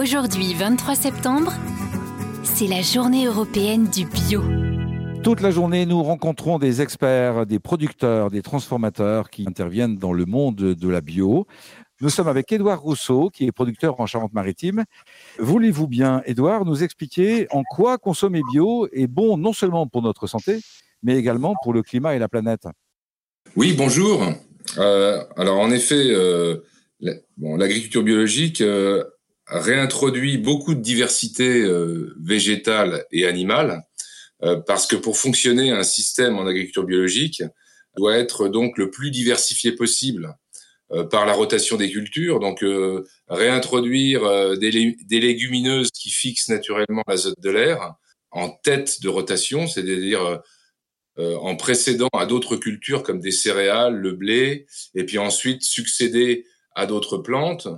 Aujourd'hui, 23 septembre, c'est la journée européenne du bio. Toute la journée, nous rencontrons des experts, des producteurs, des transformateurs qui interviennent dans le monde de la bio. Nous sommes avec Édouard Rousseau, qui est producteur en Charente-Maritime. Voulez-vous bien, Édouard, nous expliquer en quoi consommer bio est bon non seulement pour notre santé, mais également pour le climat et la planète? Oui, bonjour. Euh, alors en effet, euh, l'agriculture biologique euh, réintroduit beaucoup de diversité euh, végétale et animale, euh, parce que pour fonctionner un système en agriculture biologique doit être donc le plus diversifié possible euh, par la rotation des cultures. Donc réintroduire des, des, légumineuses qui fixent naturellement l'azote de l'air en tête de rotation, c'est-à-dire en précédant à d'autres cultures comme des céréales, le blé, et puis ensuite succéder à d'autres plantes.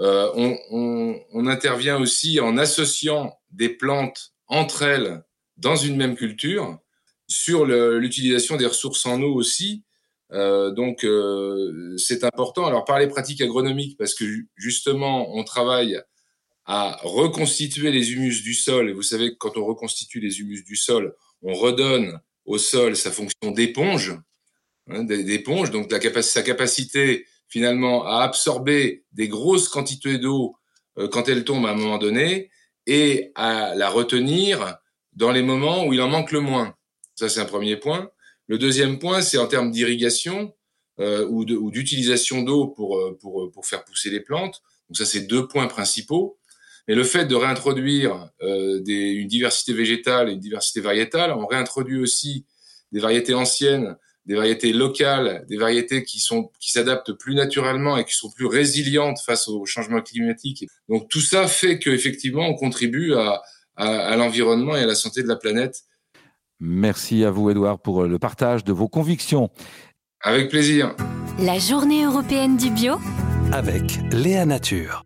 Euh, on, on, on, intervient aussi en associant des plantes entre elles dans une même culture sur l'utilisation des ressources en eau aussi. Euh, donc euh, c'est important. Alors par les pratiques agronomiques, parce que justement on travaille à reconstituer les humus du sol. Et vous savez que quand on reconstitue les humus du sol, on redonne au sol sa fonction d'éponge, hein, d'éponge, donc sa capacité finalement à absorber des grosses quantités d'eau euh, quand elle tombe à un moment donné et à la retenir dans les moments où il en manque le moins. Ça, c'est un premier point. Le deuxième point, c'est en termes d'irrigation euh, ou d'utilisation d'eau pour, euh, pour, pour faire pousser les plantes. Donc ça, c'est deux points principaux. Mais le fait de réintroduire euh, des, une diversité végétale et une diversité variétale, on réintroduit aussi des variétés anciennes des variétés locales, des variétés qui sont qui s'adaptent plus naturellement et qui sont plus résilientes face au changement climatique. Donc tout ça fait qu'effectivement on contribue à, à, à l'environnement et à la santé de la planète. Merci à vous Edouard pour le partage de vos convictions. Avec plaisir. La journée européenne du bio avec Léa Nature.